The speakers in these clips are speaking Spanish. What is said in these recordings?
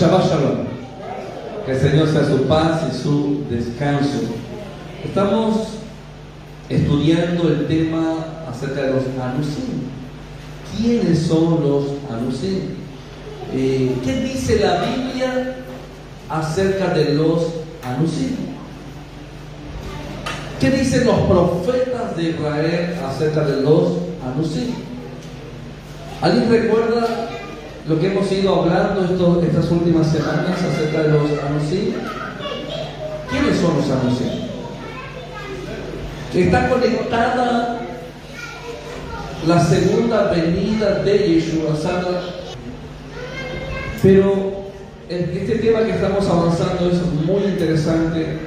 Shabbat Shalom. Que el Señor sea su paz y su descanso. Estamos estudiando el tema acerca de los anusim. ¿Quiénes son los anusim? Eh, ¿Qué dice la Biblia acerca de los anusim? ¿Qué dicen los profetas de Israel acerca de los anusim? ¿Alguien recuerda lo que hemos ido hablando estas últimas semanas acerca de los anusim? ¿Quiénes son los anusim? Está conectada la segunda venida de Yeshua Sana, pero este tema que estamos avanzando es muy interesante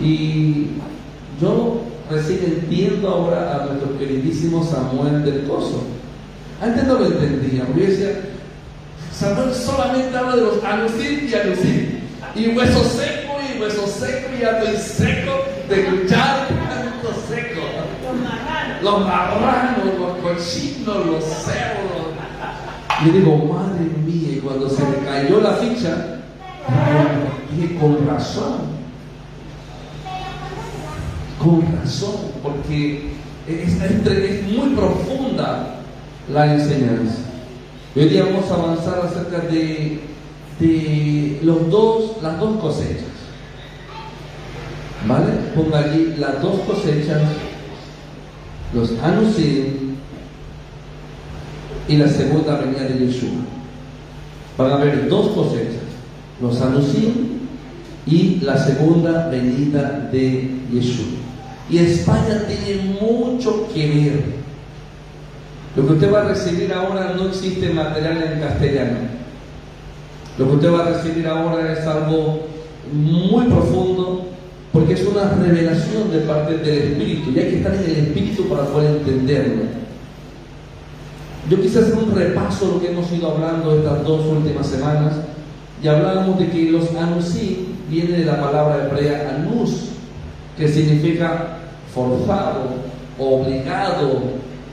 y yo recién entiendo ahora a nuestro queridísimo Samuel del Coso. Antes no lo entendía, porque decía, Samuel solamente habla de los anusim y anusim, y hueso seco y hueso seco y ya estoy seco de escuchar tanto seco. Los marranos, los cochinos, los cerdos. Y digo, madre mía, y cuando se me cayó la ficha, dije, con razón con razón, porque es, es, muy profunda la enseñanza. Hoy día vamos a avanzar acerca de, de los dos, las dos cosechas. ¿Vale? Ponga allí las dos cosechas, los anusim y la segunda venida de Yeshua. Van a haber dos cosechas, los anusim y la segunda venida de Yeshua. Y España tiene mucho que ver. Lo que usted va a recibir ahora no existe material en castellano. Lo que usted va a recibir ahora es algo muy profundo porque es una revelación de parte del Espíritu y hay que estar en el Espíritu para poder entenderlo. Yo quise hacer un repaso de lo que hemos ido hablando estas dos últimas semanas y hablábamos de que los anusim viene de la palabra hebrea anus, que significa forzado, obligado,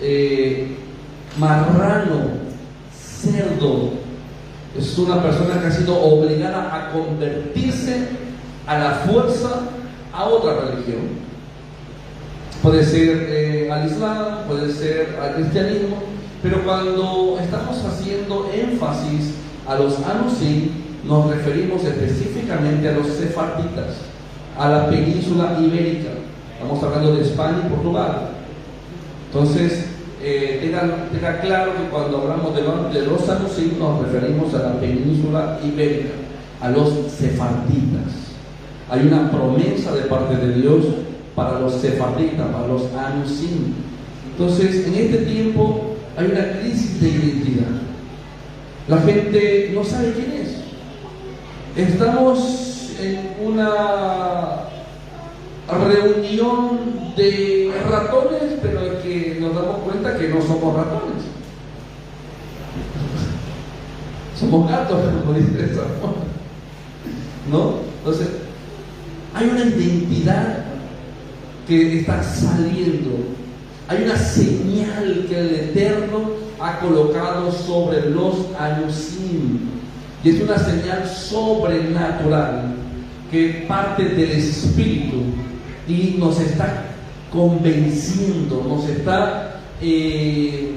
eh, marrano, cerdo. Es una persona que ha sido obligada a convertirse a la fuerza a otra religión. Puede ser eh, al Islam, puede ser al cristianismo, pero cuando estamos haciendo énfasis a los anusim, nos referimos específicamente a los sefarditas, a la península ibérica. Estamos hablando de España y Portugal. Entonces, eh, tenga, claro que cuando hablamos de, de los anusim nos referimos a la península ibérica, a los sefarditas. Hay una promesa de parte de Dios para los sefarditas, para los anusim. Entonces, en este tiempo hay una crisis de identidad. La gente no sabe quién es. Estamos en una reunión de ratones, pero es que nos damos cuenta que no somos ratones. Somos gatos, como dice ¿No? Entonces, hay una identidad que está saliendo. Hay una señal que el Eterno ha colocado sobre los anusim. Y es una señal sobrenatural que parte del Espíritu y nos está convenciendo, nos está, eh,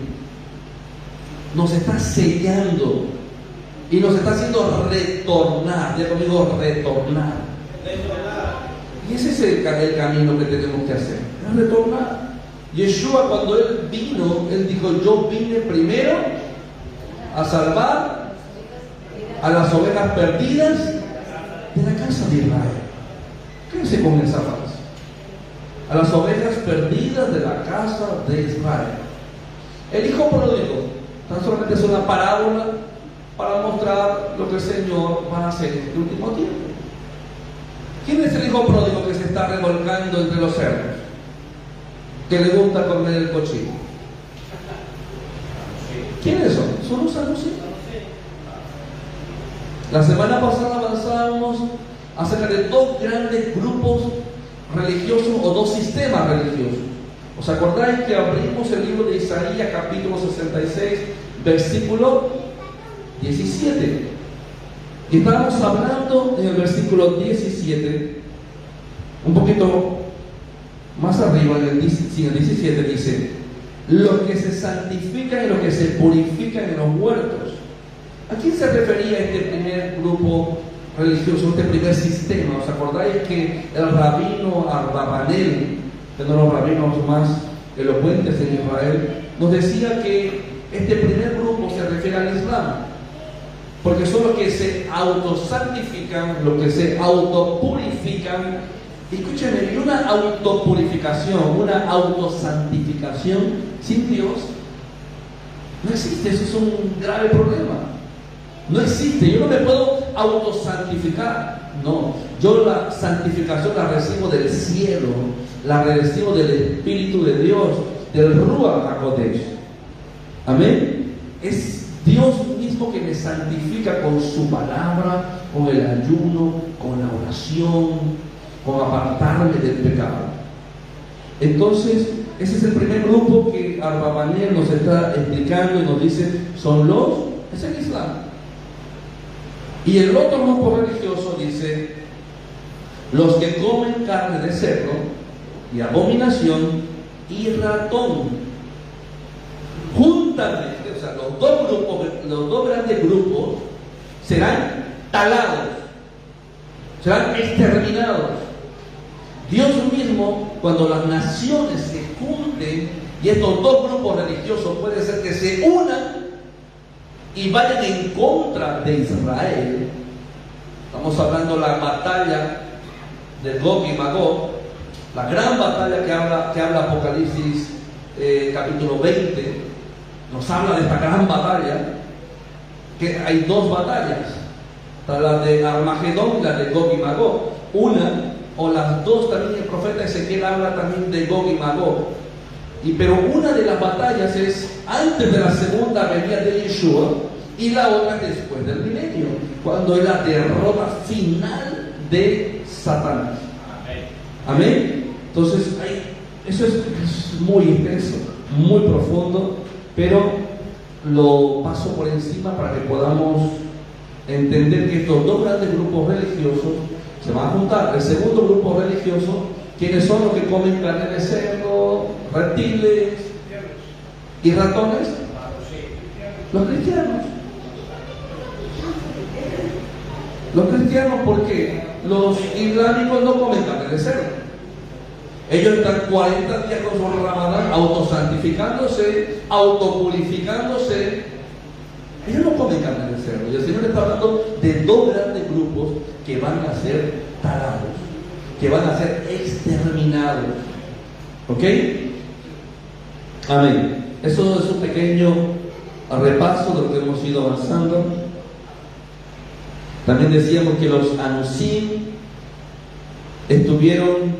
nos está sellando y nos está haciendo retornar. Ya conmigo, retornar. Y ese es el, camino que tenemos que hacer, retornar. Yeshua cuando él vino, él dijo, yo vine primero a salvar a las ovejas perdidas de la casa de Israel. Quédense con esa frase. A las ovejas perdidas de la casa de Israel. El hijo pródigo tan solamente es una parábola para mostrar lo que el Señor va a hacer en este último tiempo. ¿Quién es el hijo pródigo que se está revolcando entre los cerdos? Que le gusta comer el cochino. ¿Quiénes son? Son los saludos. La semana pasada avanzábamos acerca de dos grandes grupos religiosos o dos sistemas religiosos. ¿Os acordáis que abrimos el libro de Isaías capítulo 66, versículo 17. Y estábamos hablando en el versículo 17, un poquito más arriba, en el 17 dice, los que se santifican y los que se purifican en los huertos. ¿A quién se refería este primer grupo religioso, este primer sistema? ¿Os acordáis que el rabino Arbabanel, de los rabinos más elocuentes en Israel, nos decía que este primer grupo se refiere al Islam? Porque son los que se autosantifican, los que se autopurifican. Escúchenme, y una autopurificación, una autosantificación sin Dios no existe, eso es un grave problema. No existe, yo no me puedo autosantificar. No, yo la santificación la recibo del cielo, la recibo del Espíritu de Dios, del Ruach HaKodesh. Amén. Es Dios mismo que me santifica con su palabra, con el ayuno, con la oración, con apartarme del pecado. Entonces, ese es el primer grupo que Arbabanel nos está explicando y nos dice, son los, es el Islam. Y el otro grupo religioso dice, los que comen carne de cerdo y abominación y ratón. Juntamente, o sea, los dos grupos, los dos grandes grupos serán talados, serán exterminados. Dios mismo, cuando las naciones se junten y estos dos grupos religiosos puede ser que se unan y vayan en contra de Israel. Estamos hablando de la batalla de Gog y Magog, la gran batalla que habla, que habla Apocalipsis eh, capítulo 20, nos habla de esta gran batalla, que hay dos batallas, la de Armagedón la de Gog y Magog. Una, o las dos también el profeta Ezequiel habla también de Gog y Magog. Y, pero una de las batallas es antes de la segunda venida de Yeshua y la otra después del milenio, cuando es la derrota final de Satanás. Amén. Entonces, eso es, muy intenso, muy profundo, pero lo paso por encima para que podamos entender que estos dos grandes grupos religiosos se van a juntar. El segundo grupo religioso, quienes son los que comen carne de cerdo, reptiles y ratones? Los cristianos. Los cristianos, ¿por qué? Los islámicos no comen carne de cerdo. Ellos están 40 días con su ramadán autosantificándose, autopurificándose. Ellos no comen carne de cerdo. Y el Señor está hablando de dos grandes grupos que van a ser talados, que van a ser exterminados. ¿Ok? Amén. Eso es un pequeño repaso de lo que hemos ido avanzando. También decíamos que los anusim estuvieron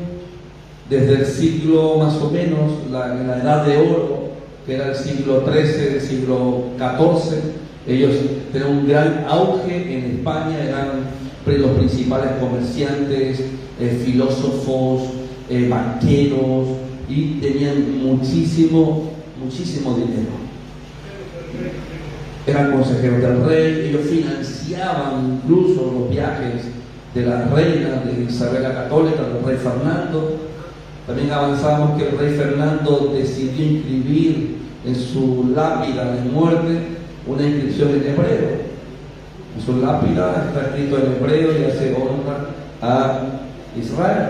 desde el siglo más o menos, la, edad de oro, que era el siglo XIII, el siglo XIV, ellos tenían un gran auge en España, eran los principales comerciantes, eh, filósofos, eh, banqueros y tenían muchísimo, muchísimo dinero. Eran consejeros del rey, ellos financiaban incluso los viajes de la reina de Isabel la Católica, del rey Fernando. También avanzamos que el rey Fernando decidió inscribir en su lápida de muerte una inscripción en hebreo. En su lápida está escrito en hebreo y hace honra a Israel.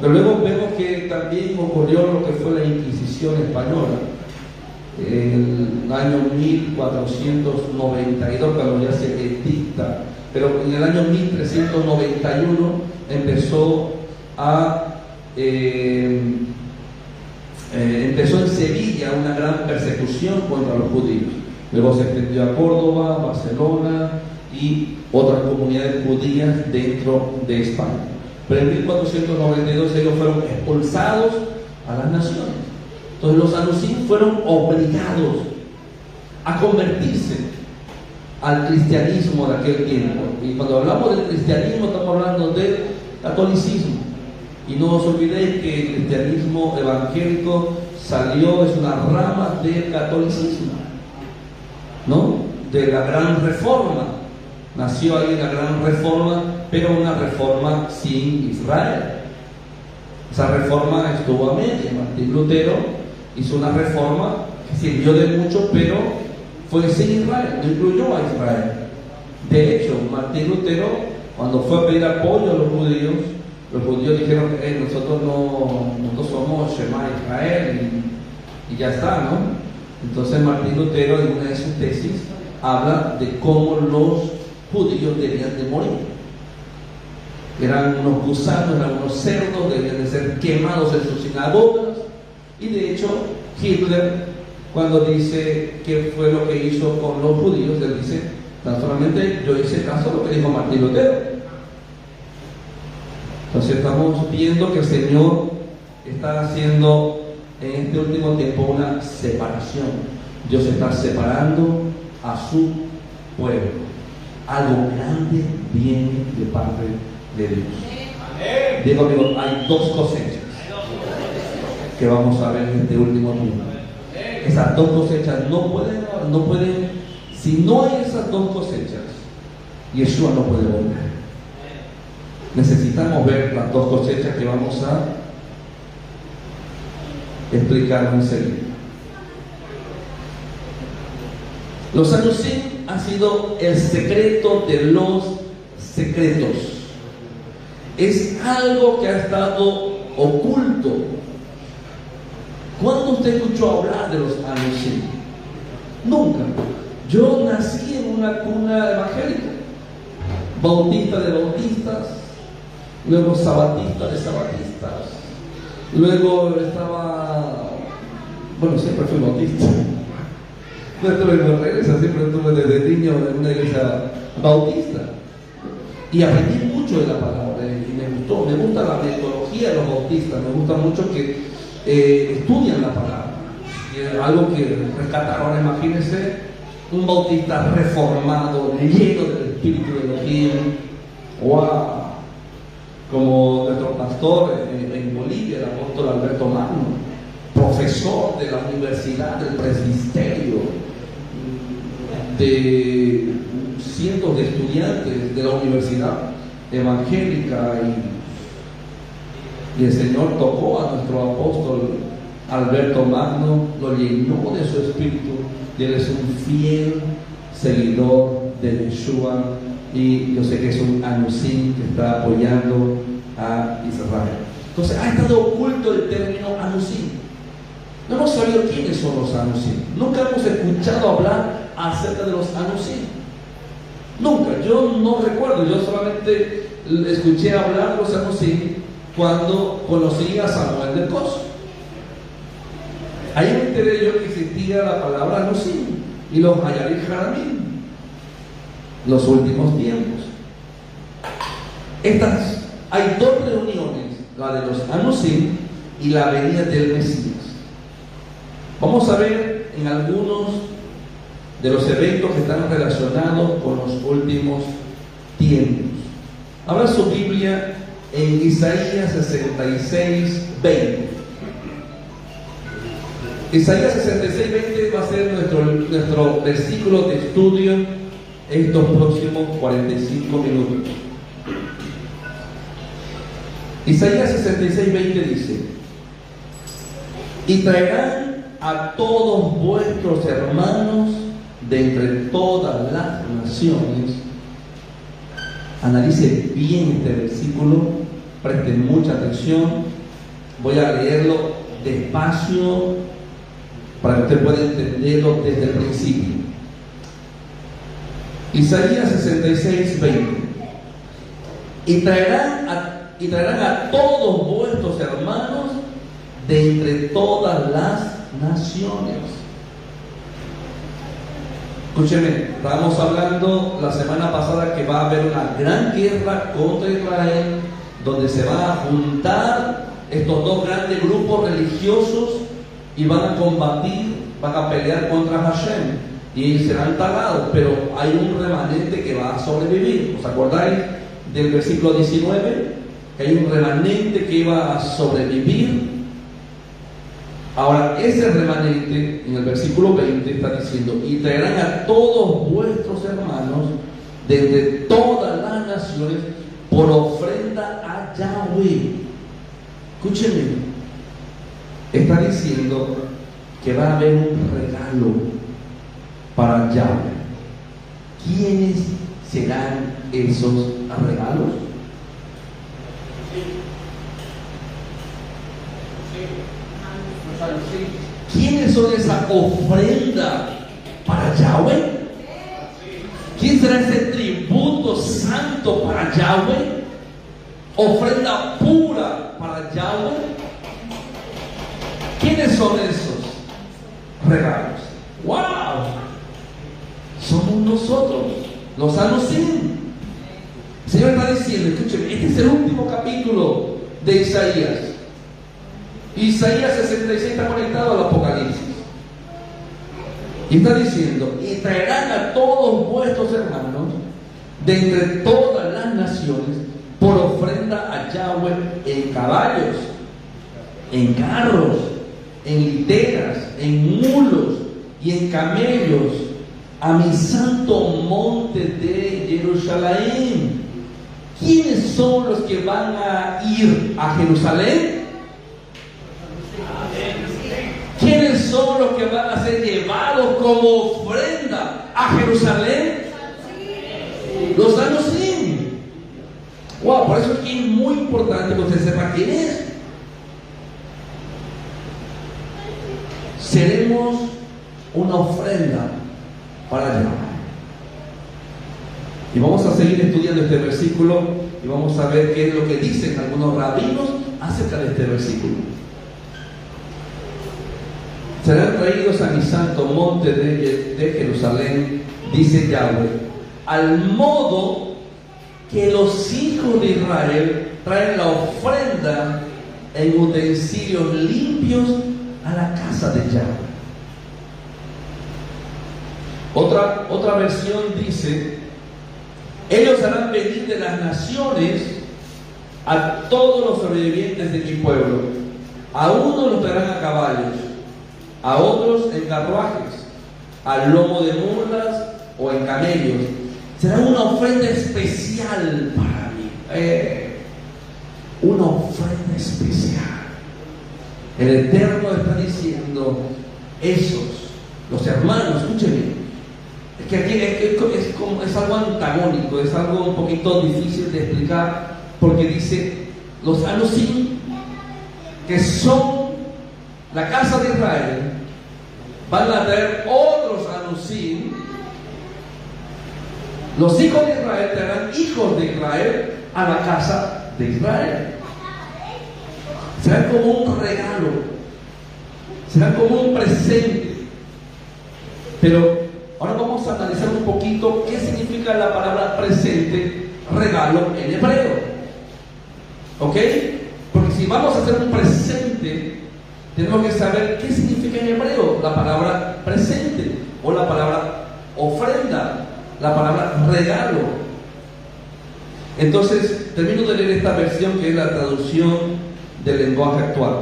Pero luego vemos que también ocurrió lo que fue la Inquisición española. El año 1492, cuando ya se edicta, pero en el año 1391 empezó a eh, eh, empezó en Sevilla una gran persecución contra los judíos. Luego se extendió a Córdoba, Barcelona y otras comunidades judías dentro de España. Pero en 1492 ellos fueron expulsados a las naciones. Entonces los anuncios fueron obligados a convertirse al cristianismo de aquel tiempo. Y cuando hablamos del cristianismo estamos hablando del catolicismo. Y no os olvidéis que el cristianismo evangélico salió, es una rama del catolicismo. ¿No? de la gran reforma. Nació ahí la gran reforma, pero una reforma sin Israel. Esa reforma estuvo a media. Martín Lutero hizo una reforma que sirvió de mucho, pero fue sin Israel, no incluyó a Israel. De hecho, Martín Lutero, cuando fue a pedir apoyo a los judíos, los judíos dijeron, que nosotros no nosotros somos Shema Israel y, y, ya está, ¿no? Entonces Martín Lutero en una de sus tesis habla de cómo los judíos debían de morir. Eran unos gusanos, eran unos cerdos, debían de ser quemados en sus sinagogas. Y de hecho, Hitler, cuando dice qué fue lo que hizo con los judíos, él dice, tan solamente yo hice caso a lo que dijo Martín Lutero. Entonces estamos viendo que el Señor está haciendo en este último tiempo una separación. Dios está separando a su pueblo. Algo grande viene de parte de Dios. Digo amigo, hay dos cosechas que vamos a ver en este último tiempo. Esas dos cosechas no pueden, no pueden, si no hay esas dos cosechas, Yeshua no puede volver. Necesitamos ver las dos cosechas que vamos a explicar enseguida. Los años 100 ha sido el secreto de los secretos. Es algo que ha estado oculto. ¿Cuándo usted escuchó hablar de los 100? Nunca. Yo nací en una cuna evangélica, bautista de bautistas, luego sabatista de sabatistas, luego estaba, bueno, siempre fui bautista, no estuve regresa, siempre estuve desde niño en una iglesia bautista y aprendí mucho de la palabra y me gustó, me gusta la metodología de los bautistas, me gusta mucho que eh, estudian la palabra. Y algo que rescataron, imagínense, un bautista reformado, lleno del espíritu de Elohim, wow, como nuestro pastor en, Bolivia, el apóstol Alberto Magno, profesor de la Universidad del Presbiterio, de cientos de estudiantes de la Universidad Evangélica y, y el Señor tocó a nuestro apóstol Alberto Magno, lo llenó de su espíritu y él es un fiel seguidor de Yeshua y yo sé que es un anusim que está apoyando a Israel. Entonces ha estado oculto el término anusim. No hemos sabido quiénes son los anusim. Nunca hemos escuchado hablar acerca de los anusim. Nunca. Yo no recuerdo. Yo solamente escuché hablar de los anusim cuando conocí a Samuel del Coso. Ahí me enteré yo que existía la palabra anusim y los Hayarim Haramim los últimos tiempos. Estas, hay dos reuniones, la de los Anusim y la venida del Mesías. Vamos a ver en algunos de los eventos que están relacionados con los últimos tiempos. Abra su Biblia en Isaías 66, 20. Isaías 66, 20 va a ser nuestro, nuestro versículo de estudio estos próximos 45 minutos. Isaías 66, 20 dice, y traerán a todos vuestros hermanos de entre todas las naciones. Analice bien este versículo, presten mucha atención. Voy a leerlo despacio para que usted pueda entenderlo desde el principio. Isaías 66, 20. Y traerán a, y traerán a todos vuestros hermanos de entre todas las naciones. Escúcheme, estábamos hablando la semana pasada que va a haber una gran guerra contra Israel, donde se van a juntar estos dos grandes grupos religiosos y van a combatir, van a pelear contra Hashem y serán tagados, pero hay un remanente que va a sobrevivir. ¿Os acordáis del versículo 19? Que hay un remanente que va a sobrevivir. Ahora, ese remanente en el versículo 20 está diciendo, y traerán a todos vuestros hermanos desde todas las naciones por ofrenda Yahweh. Escúchenme, está diciendo que va a haber un regalo para Yahweh. ¿Quiénes serán esos regalos? ¿Quiénes son esa ofrenda para Yahweh? ¿Quién será ese tributo santo para Yahweh? Ofrenda pura para Yahweh. ¿Quiénes son esos regalos? ¡Wow! Somos nosotros, los anuncian. El Señor está diciendo, escúcheme, este es el último capítulo de Isaías. Isaías 66 está conectado al Apocalipsis. Y está diciendo, y traerán a todos vuestros hermanos de entre todas las naciones por ofrenda a Yahweh en caballos, en carros, en literas, en mulos y en camellos, a mi santo monte de Jerusalén. ¿Quiénes son los que van a ir a Jerusalén? ¿Quiénes son los que van a ser llevados como ofrenda a Jerusalén? Los anusim. Wow, por eso es muy importante que usted sepa quién es. Seremos una ofrenda para Yahweh. Y vamos a seguir estudiando este versículo y vamos a ver qué es lo que dicen algunos rabinos acerca de este versículo serán traídos a mi santo monte de, Jerusalén, dice Yahweh, al modo que los hijos de Israel traen la ofrenda en utensilios limpios a la casa de Yahweh. Otra, otra versión dice, ellos harán venir de las naciones a todos los sobrevivientes de mi pueblo. A uno los traerán a caballos a otros en carruajes, al lomo de mulas o en camellos. Será una ofrenda especial para mí. Eh, una ofrenda especial. El Eterno está diciendo, esos, los hermanos, escúchenme, es que aquí es, como, es algo antagónico, es algo un poquito difícil de explicar, porque dice, los anusim, que son la casa de Israel, van a traer otros anusim. Los hijos de Israel traerán hijos de Israel a la casa de Israel. Será como un regalo, será como un presente. Pero ahora vamos a analizar un poquito qué significa la palabra presente, regalo en hebreo. ¿Ok? Porque si vamos a hacer un presente, tenemos que saber qué significa en hebreo la palabra presente o la palabra ofrenda, la palabra regalo. Entonces, termino de leer esta versión que es la traducción del lenguaje actual.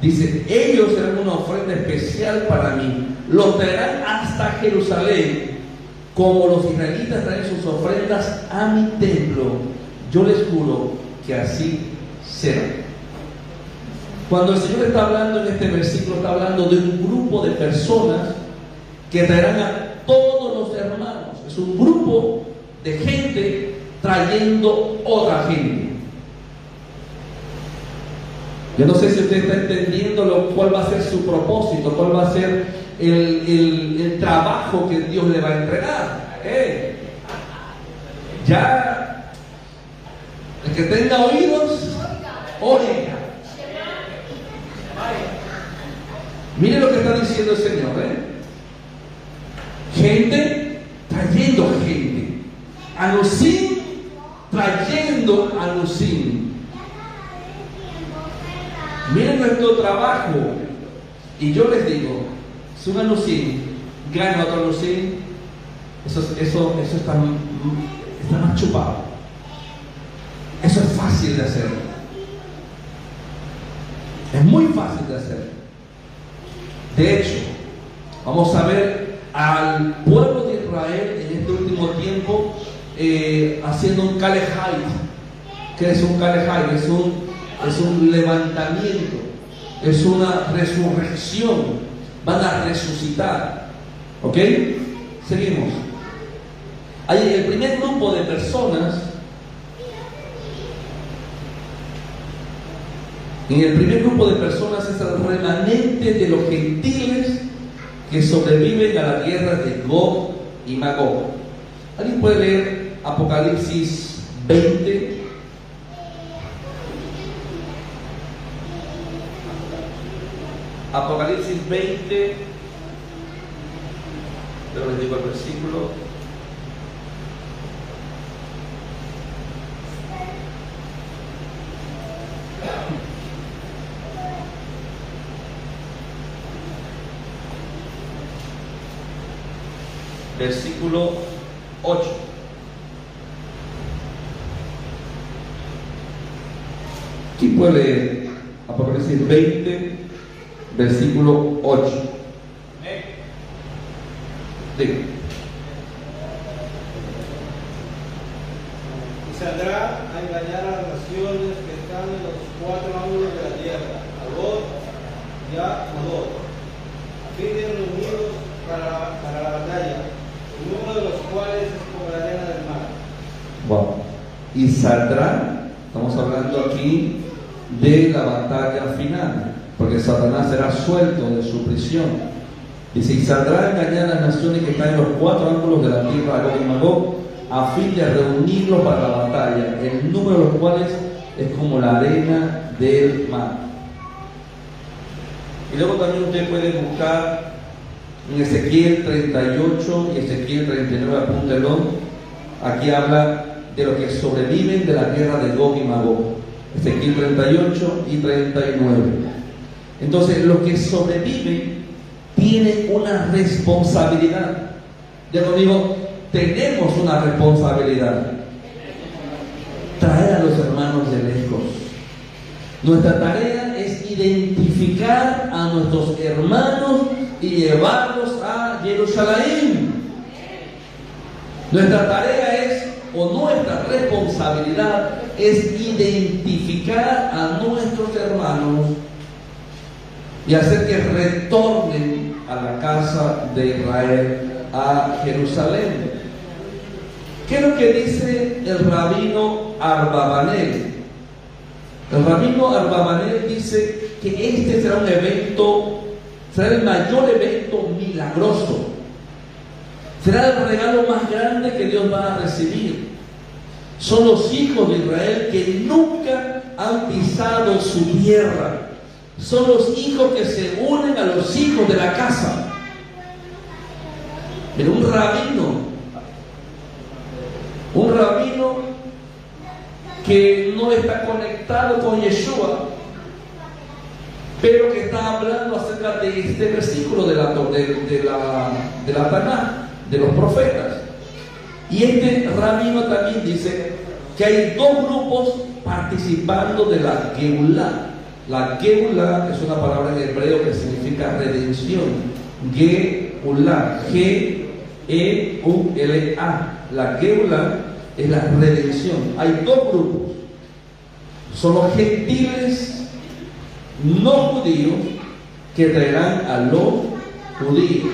Dice, ellos serán una ofrenda especial para mí, los traerán hasta Jerusalén, como los israelitas traen sus ofrendas a mi templo. Yo les juro que así será. Cuando el Señor está hablando en este versículo, está hablando de un grupo de personas que traerán a todos los hermanos. Es un grupo de gente trayendo otra gente. Yo no sé si usted está entendiendo lo, cuál va a ser su propósito, cuál va a ser el, trabajo que Dios le va a entregar. ¿Eh? Ya, el que tenga oídos, oiga. Mire lo que está diciendo el Señor, ¿eh? Gente gente. Anusim trayendo anusim. Miren nuestro trabajo. Y yo les digo, si un anusim gana otro anusim, eso, eso, eso está, está más chupado. Eso es fácil de hacer. Es muy fácil de hacer. De hecho, vamos a ver al pueblo de Israel en este último tiempo eh, haciendo un kalehait. ¿Qué es un kalehait? Es un, es un levantamiento, es una resurrección. Van a resucitar. ¿Ok? Seguimos. Hay el primer grupo de personas En el primer grupo de personas es el remanente de los gentiles que sobreviven a la guerra de Gog y Magog. ¿Alguien puede leer Apocalipsis 20? Apocalipsis 20, pero les digo el versículo. Versículo 8. ¿Quién puede leer Apocalipsis 20, versículo 8? Diga. Y saldrá a engañar a las naciones que están en los cuatro ángulos de la tierra, a vos y a Mador, a fin de reunidos para, para la batalla uno de los cuales es como la arena del mar. Wow. Y saldrá, estamos hablando aquí de la batalla final, porque Satanás será suelto de su prisión. Dice, y saldrá engañar a las naciones que están en los cuatro ángulos de la tierra, Gog y Magog, a fin de reunirlos para la batalla, el número de los cuales es como la arena del mar. Y luego también usted puede buscar en Ezequiel 38 y Ezequiel 39, apúntelo, aquí habla de los que sobreviven de la guerra de Gog y Magog. Ezequiel 38 y 39. Entonces, los que sobreviven tienen una responsabilidad. Ya digo, tenemos una responsabilidad. Traer a los hermanos de lejos. Nuestra tarea es identificar a nuestros hermanos y llevarlos a Jerusalén. Nuestra tarea es, o nuestra responsabilidad es identificar a nuestros hermanos y hacer que retornen a la casa de Israel, a Jerusalén. ¿Qué es lo que dice el rabino Arbabanel? El rabino Arbabanel dice que este será un evento Será el mayor evento milagroso. Será el regalo más grande que Dios va a recibir. Son los hijos de Israel que nunca han pisado su tierra. Son los hijos que se unen a los hijos de la casa. Pero un rabino, un rabino que no está conectado con Yeshua, pero que está hablando acerca de este versículo de la, de, la, de la de los profetas. Y este rabino también dice que hay dos grupos participando de la Geulah. La Geulah es una palabra en hebreo que significa redención. Geulah, G-E-U-L-A. La Geulah es la redención. Hay dos grupos. Son los gentiles no judíos que traerán a los judíos.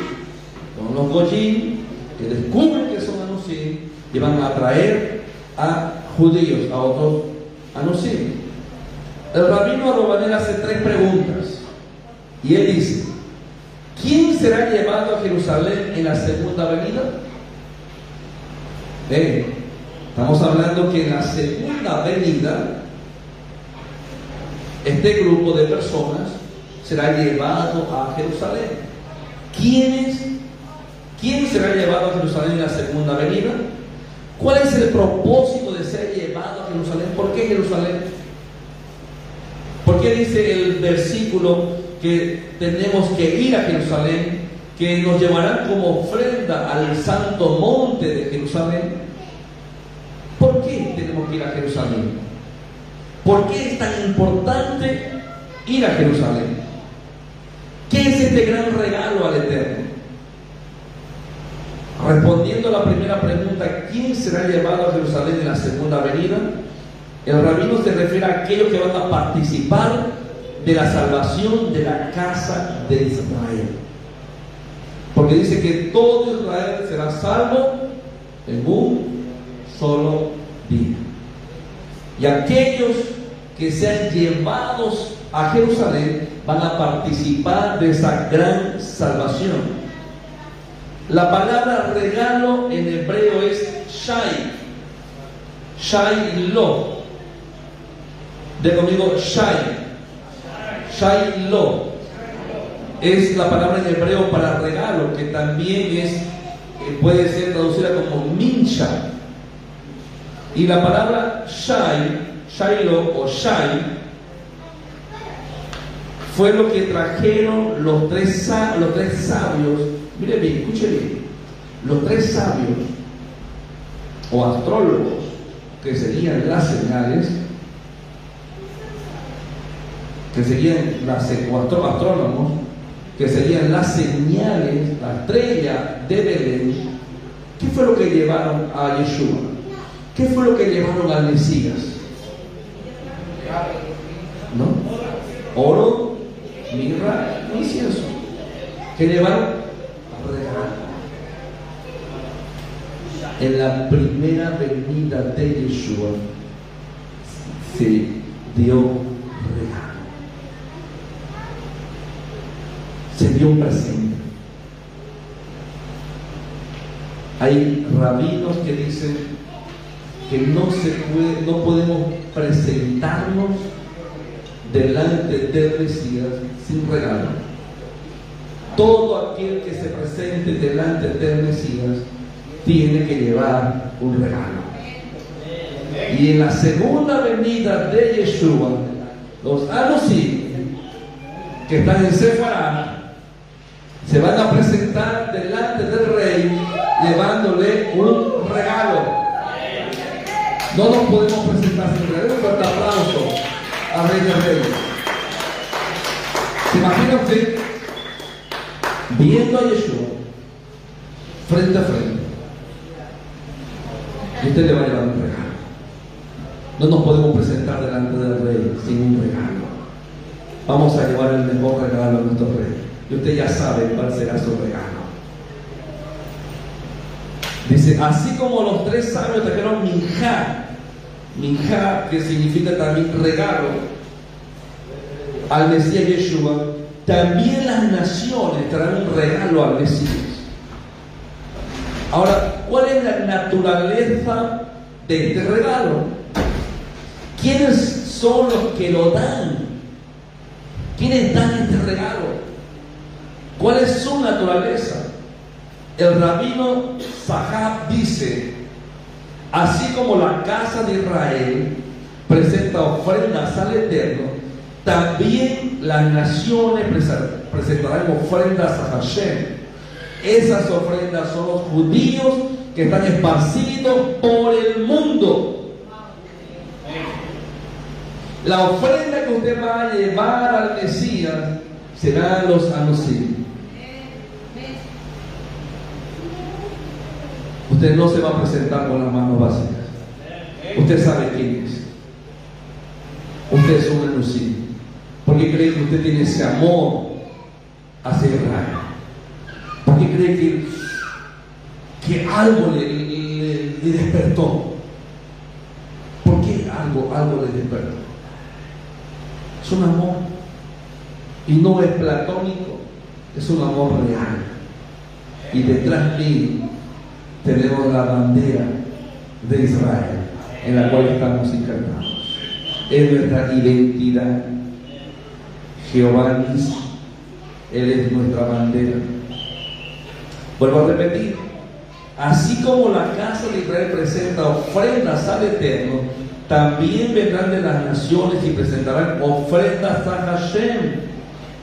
Son los goyim que descubren que son anusim y van a traer a judíos, a otros anusim. El rabino Robanel hace tres preguntas y él dice, ¿quién será llevado a Jerusalén en la segunda venida? estamos hablando que en la segunda venida este grupo de personas será llevado a Jerusalén. ¿Quiénes? ¿Quién será llevado a Jerusalén en la segunda venida? ¿Cuál es el propósito de ser llevado a Jerusalén? ¿Por qué Jerusalén? ¿Por qué dice el versículo que tenemos que ir a Jerusalén, que nos llevarán como ofrenda al santo monte de Jerusalén? ¿Por qué tenemos que ir a Jerusalén? ¿Por qué es tan importante ir a Jerusalén? ¿Qué es este gran regalo al Eterno? Respondiendo a la primera pregunta, ¿quién será llevado a Jerusalén en la segunda venida? El rabino se refiere a aquellos que van a participar de la salvación de la casa de Israel. Porque dice que todo Israel será salvo en un solo día. Y aquellos que sean llevados a Jerusalén van a participar de esa gran salvación. La palabra regalo en hebreo es shai. Shai lo. De conmigo shai. Shai lo. Es la palabra en hebreo para regalo, que también es, eh, puede ser traducida como mincha. Y la palabra shai, shailo o shai, fue lo que trajeron los tres, los tres sabios Mire bien, escuche bien. Los tres sabios o astrólogos que seguían las señales, que seguían las astrónomos, que seguían las señales, la estrella de Belén, ¿qué fue lo que llevaron a Yeshua? ¿Qué fue lo que llevaron al Mesías? ¿No? Oro, mirra, incienso. ¿Qué llevaron? en la primera venida de Yeshua se dio regalo. Se dio un presente. Hay rabinos que dicen que no se puede, no podemos presentarnos delante del Mesías sin regalo. Todo aquel que se presente delante del Mesías tiene que llevar un regalo. Y en la segunda venida de Yeshua, los Anusim que están en Sefará se van a presentar delante del rey llevándole un regalo. No nos podemos presentar sin regalo. Un fuerte aplauso al rey de reyes. ¿Se imagina usted viendo a Yeshua frente a frente? y usted le va a llevar un regalo. No nos podemos presentar delante del rey sin un regalo. Vamos a llevar el mejor regalo a nuestro rey. Y usted ya sabe cuál será su regalo. Dice, así como los tres sabios trajeron minja, minja que significa también regalo, al Mesías Yeshua, también las naciones traen un regalo al Mesías. Ahora, ¿cuál es la naturaleza de este regalo? ¿Quiénes son los que lo dan? ¿Quiénes dan este regalo? ¿Cuál es su naturaleza? El rabino Sahab dice, así como la casa de Israel presenta ofrendas al Eterno, también las naciones presentarán ofrendas a Hashem. Esas ofrendas son los judíos que están esparcidos por el mundo. La ofrenda que usted va a llevar al Mesías será los anuncios. Usted no se va a presentar con las manos básicas. Usted sabe quién es. Usted es un anuncio. Porque cree que usted tiene ese amor hacia Israel. ¿Por qué cree que, algo le, despertó? ¿Por qué algo, algo le despertó? Es un amor. Y no es platónico, es un amor real. Y detrás de él tenemos la bandera de Israel en la cual estamos encarnados. Es nuestra identidad. Jehová dice, Él es nuestra bandera. Vuelvo a repetir, así como la casa de Israel presenta ofrendas al Eterno, también vendrán de las naciones y presentarán ofrendas a Hashem.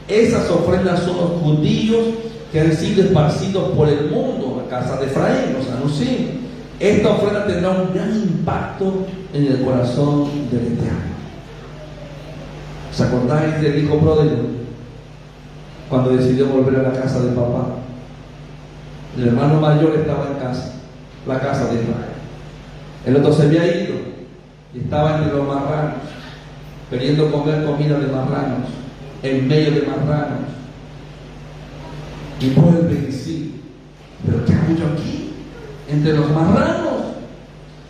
Esas ofrendas son los judíos que han sido esparcidos por el mundo, casa de Efraín, los. Esta ofrenda tendrá un gran impacto en el corazón del Eterno. ¿Se acordáis del hijo pródigo? cuando decidió volver a la casa de papá. El hermano mayor estaba en casa, la casa de Israel. El otro se había ido y estaba entre los marranos, queriendo comer comida de marranos, en medio de marranos. Y vuelve y pero ¿qué hago yo aquí? Entre los marranos.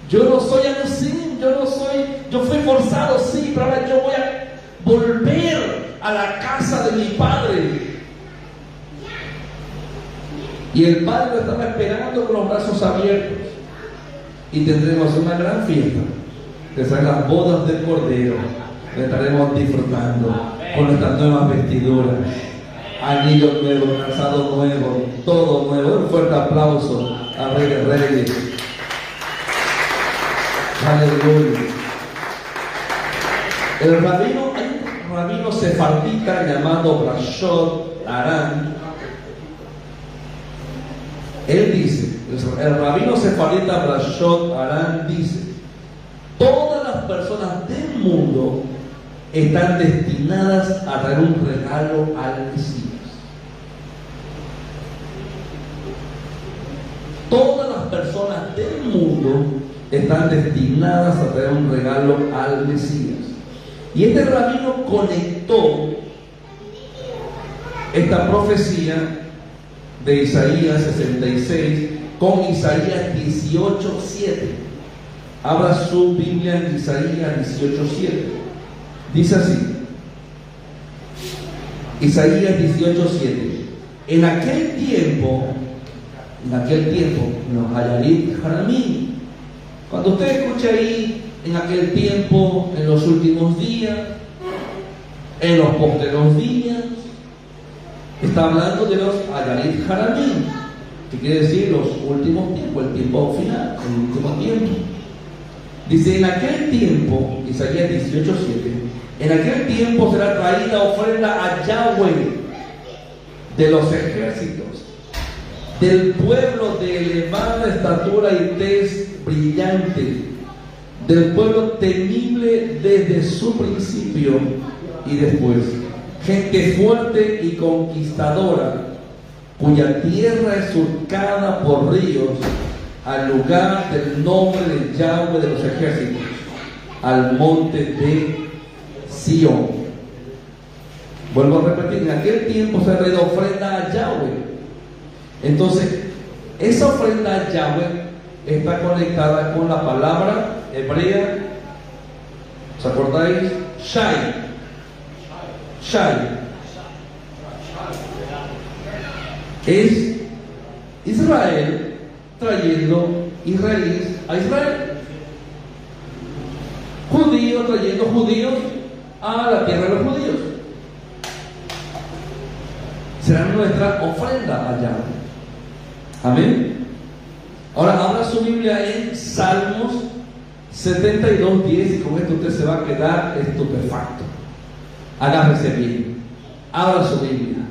Yo no soy así, yo no soy, yo fui forzado, sí, pero ahora yo voy a volver a la casa de mi padre. Y el padre estaba esperando con los brazos abiertos. Y tendremos una gran fiesta, que serán las bodas del Cordero. Estaremos disfrutando con nuestras nuevas vestiduras, anillo nuevo, calzado nuevo, todo nuevo. Un fuerte aplauso a Rey de Reyes. Aleluya. El rabino, hay un rabino sefardita llamado Brashot Arán. Él dice, el rabino sefardita Brashot Arán dice, todas las personas del mundo están destinadas a dar un regalo al Mesías. Todas las personas del mundo están destinadas a traer un regalo al Mesías. Y este rabino conectó esta profecía de Isaías 66 con Isaías 18.7. Abra su Biblia en Isaías 18.7. Dice así. Isaías 18.7. En aquel tiempo, en aquel tiempo, no hayarit haramim. Cuando usted escucha ahí en aquel tiempo, en los últimos días, en los posteriores días. Está hablando de los Ayarit Haramim, que quiere decir los últimos tiempos, el tiempo final, el último tiempo. Dice, en aquel tiempo, Isaías 18:7, en aquel tiempo será traída ofrenda a Yahweh de los ejércitos, del pueblo de elevada estatura y tez brillante del pueblo temible desde su principio y después. Gente fuerte y conquistadora, cuya tierra es surcada por ríos, al lugar del nombre de Yahweh de los ejércitos, al monte de Sion. Vuelvo a repetir, en aquel tiempo se le ofrenda a Yahweh. Entonces, esa ofrenda a Yahweh está conectada con la palabra hebrea, ¿os acordáis? Shai. Shai. Es Israel trayendo israelíes a Israel. Judíos trayendo judíos a la tierra de los judíos. Será nuestra ofrenda allá. Amén. Ahora abra su Biblia en Salmos 72, 10 y con esto usted se va a quedar estupefacto. Agárrese bien. Abra su Biblia.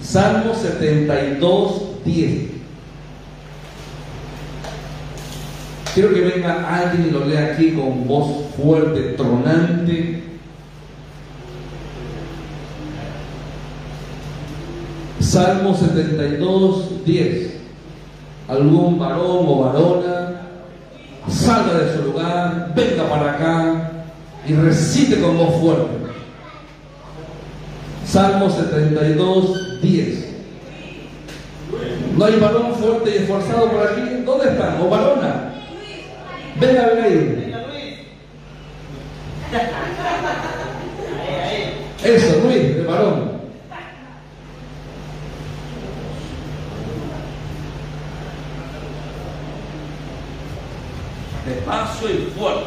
Salmo 72, 10. Quiero que venga alguien y lo lea aquí con voz fuerte, tronante. Salmo 72, 10. Algún varón o varona salga de su lugar, venga para acá y recite con voz fuerte. Salmo 72, 10. ¿No hay varón fuerte y esforzado por aquí? ¿Dónde están? ¿O varona? Venga, venga ahí. Eso, Luis, de varón. Despacio y fuerte.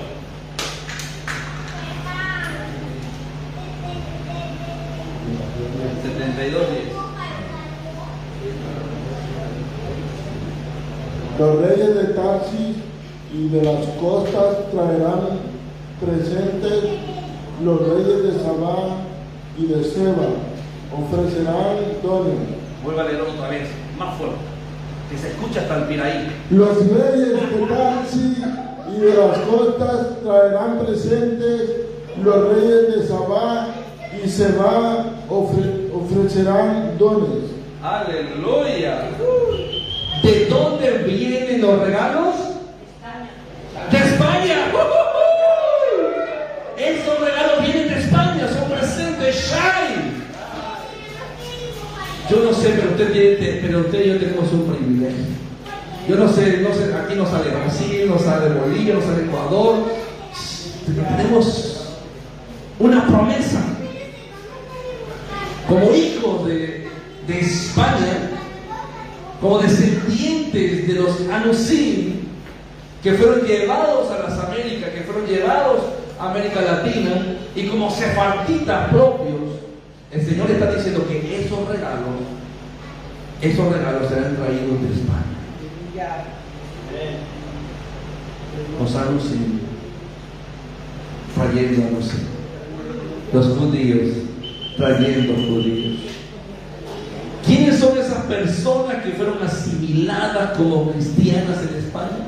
Setenta y dos días. Los reyes de Tarsis y de las costas traerán presentes, los reyes de Sabá y de Seba ofrecerán dones. Vuelva a leerlo otra vez, más fuerte. Que se escucha hasta el piraí. Los reyes de Tarsis y de las costas traerán presentes, los reyes de Sabá y Seba ofre- ofrecerán dones. Aleluya. ¿De dónde vienen los regalos? De España. Esos regalos vienen de España, son presentes. Shine. Yo no sé, pero usted, tiene, pero usted y yo tenemos un privilegio. Yo no sé, no sé, aquí no sale Brasil, no sale Bolivia, no sale Ecuador. Pero tenemos una promesa. Como hijos de, España, como descendientes de los Anusim, que fueron llevados a las Américas, que fueron llevados a América Latina, y como sefartitas propios, el Señor está diciendo que esos regalos, esos regalos serán traídos de España. Los Anusim, trayendo Anusim. Los judíos, trayendo judíos. ¿Quiénes son esas personas que fueron asimiladas como cristianas en España?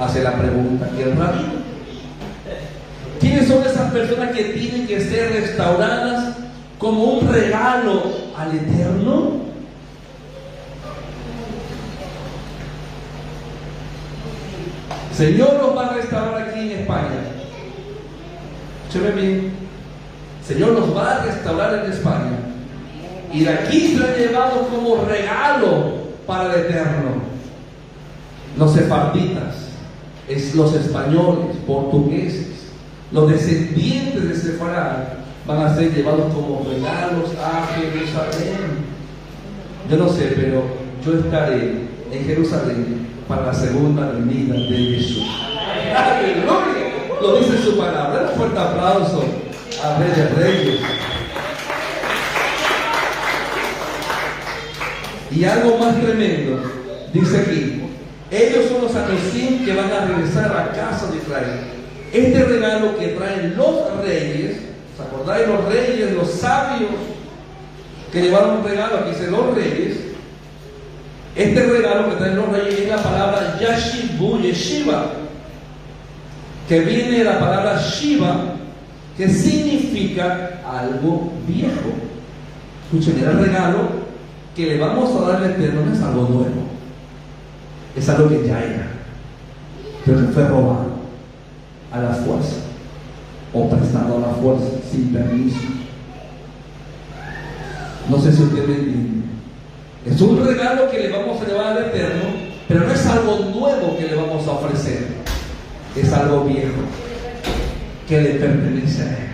Hace la pregunta, ¿y el rabino? ¿Quiénes son esas personas que tienen que ser restauradas como un regalo al Eterno? Señor nos va a restaurar aquí en España. Escúcheme bien. Señor nos va a restaurar en España. Y de aquí serán llevados como regalo para el Eterno. Los sefarditas, es los españoles, portugueses, los descendientes de Sefarad van a ser llevados como regalos a Jerusalén. Yo no sé, pero yo estaré en Jerusalén para la segunda venida de Jesús. ¡Aleluya! Lo dice su palabra. Un fuerte aplauso a Rey de Reyes. Y algo más tremendo, dice aquí, ellos son los anusim que van a regresar a casa de Israel. Este regalo que traen los reyes, ¿se acordáis los reyes, los sabios que llevaron un regalo? Aquí dice los reyes. Este regalo que traen los reyes es la palabra Yashibu Yeshiva, que viene de la palabra Shiva, que significa algo viejo. Escuchen, el regalo que le vamos a dar al Eterno no es algo nuevo, es algo que ya era, pero que fue robado a la fuerza o prestado a la fuerza sin permiso. No sé si usted me entiende. Es un regalo que le vamos a llevar al Eterno, pero no es algo nuevo que le vamos a ofrecer, es algo viejo que le pertenece a Él.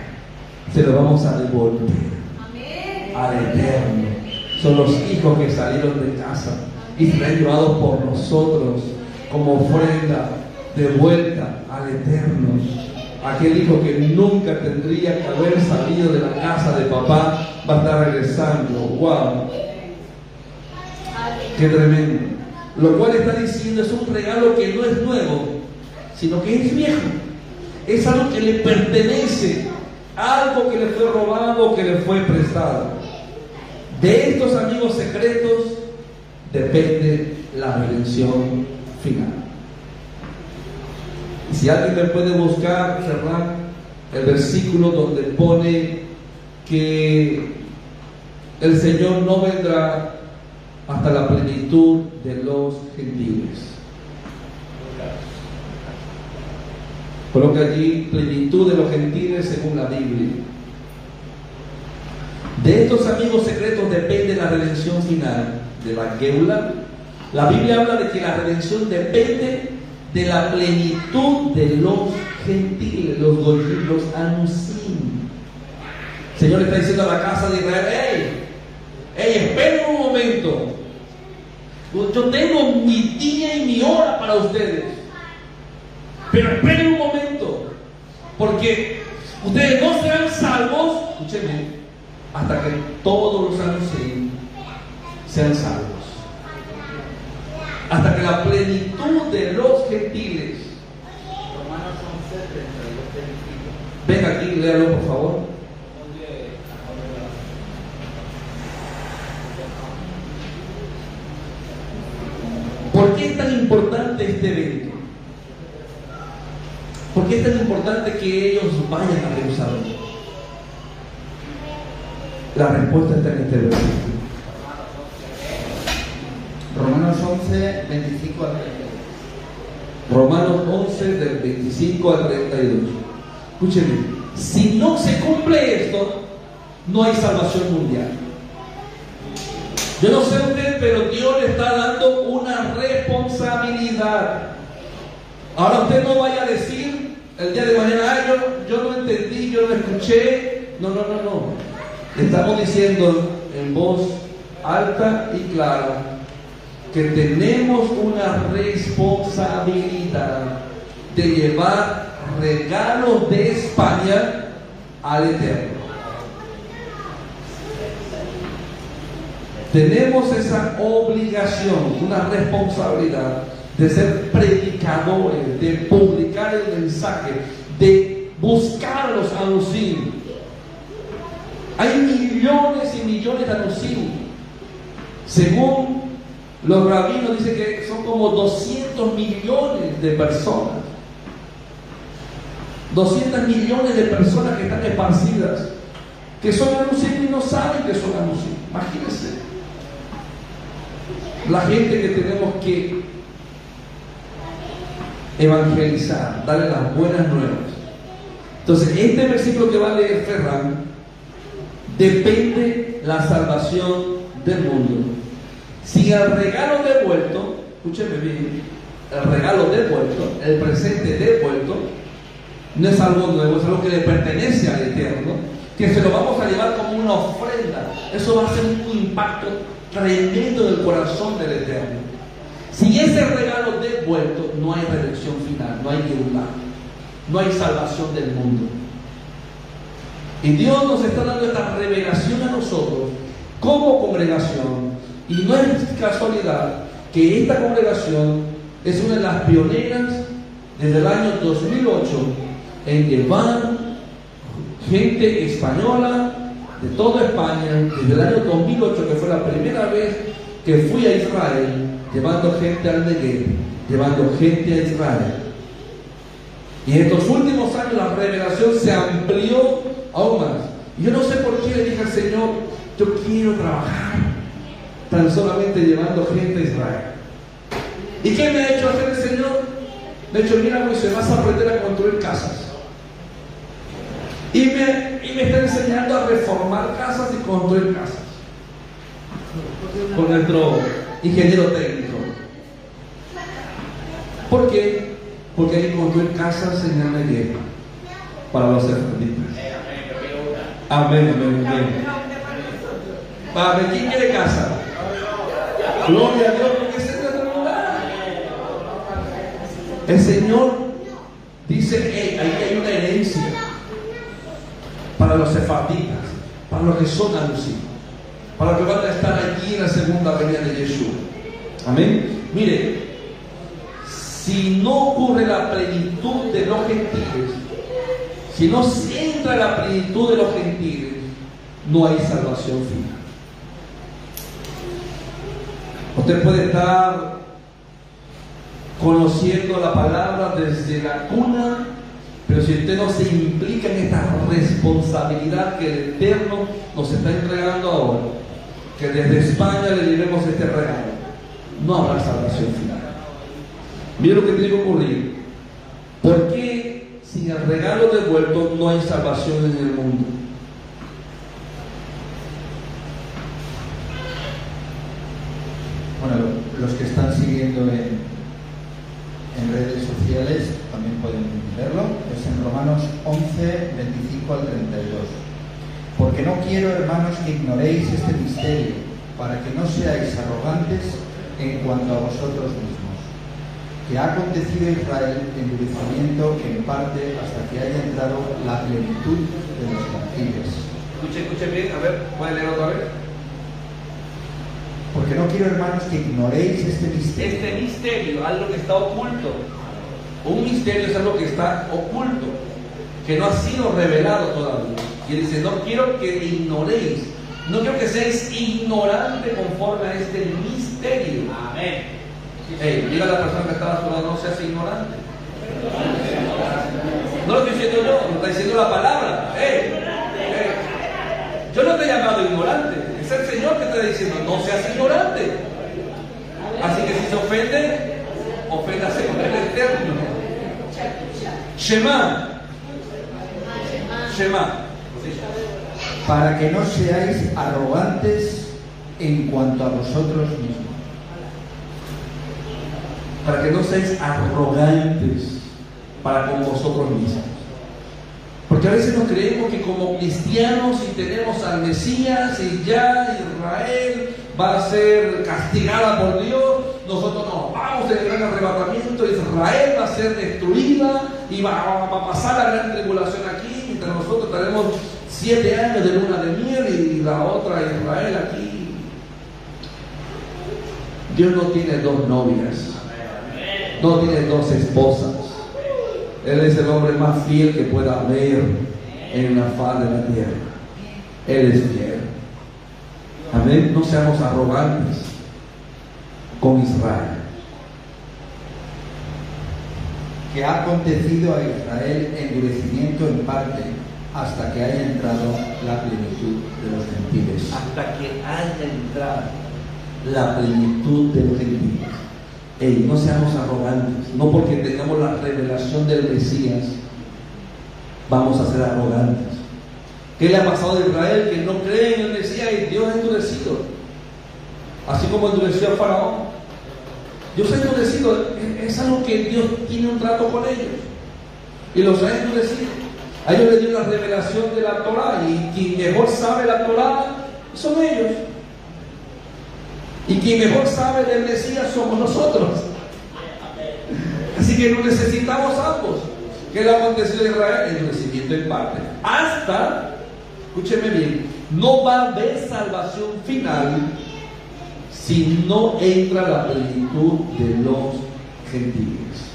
Se lo vamos a devolver al Eterno son los hijos que salieron de casa y fueron llevados por nosotros como ofrenda de vuelta al Eterno. Aquel hijo que nunca tendría que haber salido de la casa de papá va a estar regresando. ¡Wow! ¡Qué tremendo! Lo cual está diciendo es un regalo que no es nuevo, sino que es viejo. Es algo que le pertenece, algo que le fue robado, que le fue prestado. De estos amigos secretos depende la redención final. Y si alguien me puede buscar, Fernán, el versículo donde pone que el Señor no vendrá hasta la plenitud de los gentiles. Coloca allí plenitud de los gentiles según la Biblia. De estos amigos secretos depende la redención final de la Geula. La Biblia habla de que la redención depende de la plenitud de los gentiles, los goyim, los anusim. Señor está diciendo a la casa de Israel, hey, hey, esperen un momento. Yo tengo mi día y mi hora para ustedes. Pero esperen un momento. Porque ustedes no serán salvos, escúchenme, hasta que todos los años sean salvos. Hasta que la plenitud de los gentiles. Romanos 11, 32, Ven aquí, léalo por favor. ¿Por qué es tan importante este evento? ¿Por qué es tan importante que ellos vayan a Jerusalén? La respuesta está en este versículo. Romanos 11, 25 al 32. Romanos 11, del 25 al 32. Escúcheme, si no se cumple esto, no hay salvación mundial. Yo no sé usted, pero Dios le está dando una responsabilidad. Ahora usted no vaya a decir el día de mañana, "Ay, yo, yo no entendí, yo no escuché. No, no, no, no. Le estamos diciendo en voz alta y clara que tenemos una responsabilidad de llevar regalos de España al Eterno. Tenemos esa obligación, una responsabilidad de ser predicadores, de publicar el mensaje, de buscar los anuncios. Hay millones y millones de anuncios. Según los rabinos dicen que son como 200 millones de personas. 200 millones de personas que están esparcidas, que son anuncios y no saben que son anuncios. Imagínense. La gente que tenemos que evangelizar, darle las buenas nuevas. Entonces, este versículo que va a leer Ferran, depende la salvación del mundo. Si el regalo devuelto, escúcheme bien, el regalo devuelto, el presente devuelto, no es algo nuevo, es algo que le pertenece al Eterno, que se lo vamos a llevar como una ofrenda. Eso va a ser un impacto tremendo en el corazón del Eterno. Si ese regalo devuelto, no hay redención final, no hay Geulah, no hay salvación del mundo. Y Dios nos está dando esta revelación a nosotros como congregación. Y no es casualidad que esta congregación es una de las pioneras desde el año 2008 en llevar gente española de toda España, desde el año 2008, que fue la primera vez que fui a Israel, llevando gente al Negev, llevando gente a Israel. Y en estos últimos años la revelación se amplió aún más. Yo no sé por qué le dije al Señor, yo quiero trabajar tan solamente llevando gente a Israel. ¿Y qué me ha hecho hacer el Señor? Me ha dicho, mira Moisés, vas a aprender a construir casas. Y me, y me está enseñando a reformar casas y construir casas. Con nuestro ingeniero técnico. ¿Por qué? Porque hay que construir casas en el Negev para los israelitas. Amén, amén, amén. Para quién quiere casa. Gloria a Dios, porque ese es nuestro lugar. El Señor dice, hey, ahí hay una herencia para los sefarditas, los que son alucinos, para que van a estar allí en la segunda venida de Jesús. Amén. Mire, si no ocurre la plenitud de los gentiles, si no se entra la plenitud de los gentiles, no hay salvación final. Usted puede estar conociendo la palabra desde la cuna, pero si usted no se implica en esta responsabilidad que el Eterno nos está entregando ahora, que desde España le diremos este regalo, no habrá salvación final. Mira lo que tiene que ocurrir. ¿Por qué sin el regalo devuelto no hay salvación en el mundo? Bueno, los que están siguiendo en, en redes sociales también pueden verlo. Es en Romanos 11, 25 al 32. Porque no quiero, hermanos, que ignoréis este misterio, para que no seáis arrogantes en cuanto a vosotros mismos. Que ha acontecido Israel endurecimiento en parte hasta que haya entrado la plenitud de los gentiles. Escuche, escuche bien, a ver, ¿puede leer otra vez? Porque no quiero, hermanos, que ignoréis este misterio. Este misterio, algo que está oculto. Un misterio es algo que está oculto, que no ha sido revelado todavía. Y él dice, no quiero que ignoréis, no quiero que seáis ignorantes conforme a este misterio. Amén. Hey, mira a la persona que está a su lado, no seas ignorante. No lo estoy diciendo yo, lo está diciendo la palabra. Hey, hey. Yo no te he llamado ignorante. Es el Señor que está diciendo, no seas ignorante. Así que si se ofende, oféndase con el eterno. Shema. Shema. Para que no seáis arrogantes en cuanto a vosotros mismos. Para que no seáis arrogantes para con vosotros mismos. Porque a veces nos creemos que como cristianos y tenemos al Mesías y ya Israel va a ser castigada por Dios, nosotros nos vamos del gran arrebatamiento, Israel va a ser destruida y va, a pasar la gran tribulación aquí, mientras nosotros tenemos siete años de luna de miel y la otra Israel aquí. Dios no tiene dos novias, no tiene dos esposas. Él es el hombre más fiel que pueda haber en la faz de la tierra. Él es fiel. Amén. No seamos arrogantes con Israel. Que ha acontecido a Israel endurecimiento en parte hasta que haya entrado la plenitud de los gentiles. Hasta que haya entrado la plenitud de los gentiles. Ey, no seamos arrogantes. No porque tengamos la revelación del Mesías, vamos a ser arrogantes. ¿Qué le ha pasado a Israel que no cree en el Mesías y Dios ha endurecido? Así como endureció a Faraón. Dios ha endurecido. Es algo que Dios tiene un trato con ellos. Y los ha endurecido. A ellos les dio la revelación de la Torah y quien mejor sabe la Torah son ellos. Y quien mejor sabe del Mesías somos nosotros. Así que no necesitamos ambos. ¿Qué le ha acontecido a Israel? El crecimiento en parte. Hasta, escúcheme bien, no va a haber salvación final si no entra la plenitud de los gentiles.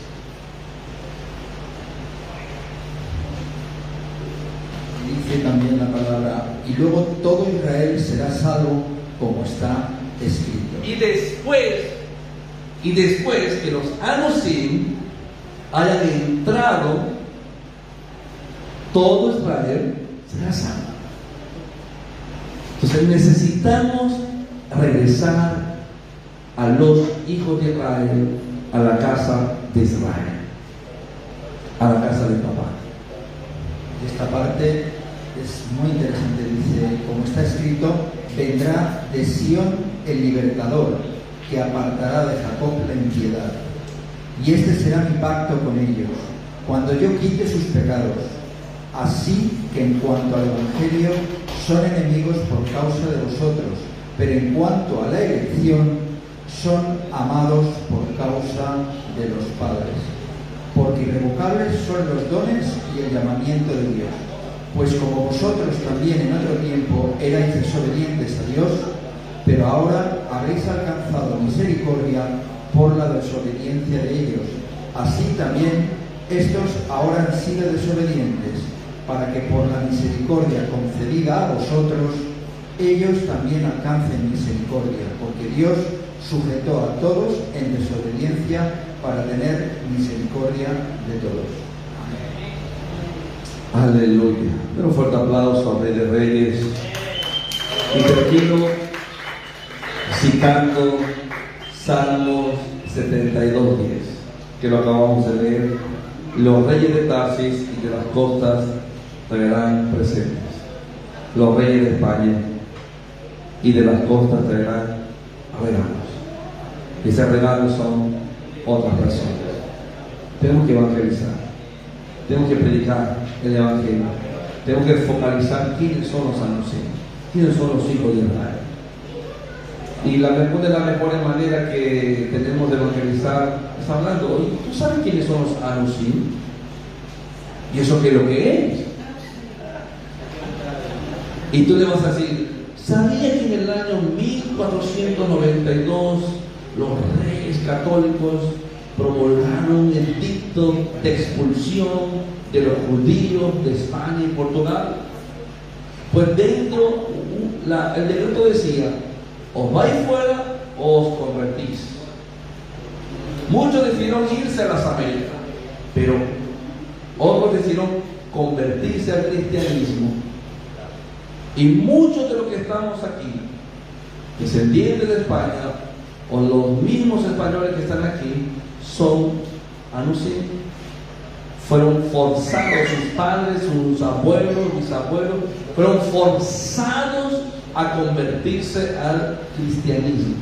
Dice también la palabra, y luego todo Israel será salvo como está escrito. Y después, y después que los Anusim hayan entrado, todo Israel será salvo. Entonces necesitamos regresar a los hijos de Israel, a la casa de Israel, a la casa de papá. Esta parte es muy interesante, dice, como está escrito, vendrá de Sión el libertador, que apartará de Jacob la impiedad. Y este será mi pacto con ellos, cuando yo quite sus pecados. Así que en cuanto al Evangelio, son enemigos por causa de vosotros, pero en cuanto a la elección, son amados por causa de los padres. Porque irrevocables son los dones y el llamamiento de Dios. Pues como vosotros también en otro tiempo erais desobedientes a Dios, pero ahora habéis alcanzado misericordia por la desobediencia de ellos. Así también estos ahora han sido desobedientes, para que por la misericordia concedida a vosotros, ellos también alcancen misericordia, porque Dios sujetó a todos en desobediencia para tener misericordia de todos. Aleluya. Un fuerte aplauso a Rey de Reyes. Y termino citando Salmos 72.10, que lo acabamos de leer. Los reyes de Tarsis y de las costas traerán presentes. Los reyes de España y de las costas traerán regalos. Y ese regalos son otras personas. Tenemos que evangelizar. Tenemos que predicar el Evangelio. Tenemos que focalizar quiénes son los anunciados, quiénes son los hijos de Israel. Y la mejor de la mejor manera que tenemos de evangelizar es hablando, ¿tú sabes quiénes son los anunciados? ¿Y eso qué es lo que es? Y tú le vas a decir, ¿sabía que en el año 1492 los reyes católicos promulgaron el dicto de expulsión de los judíos de España y Portugal? Pues dentro, el decreto decía, os vais fuera o os convertís. Muchos decidieron irse a las Américas, pero otros decidieron convertirse al cristianismo Y muchos de los que estamos aquí, descendientes de España, o los mismos españoles que están aquí, son anunciantes. Fueron forzados, sus padres, sus abuelos, mis abuelos, fueron forzados a convertirse al cristianismo.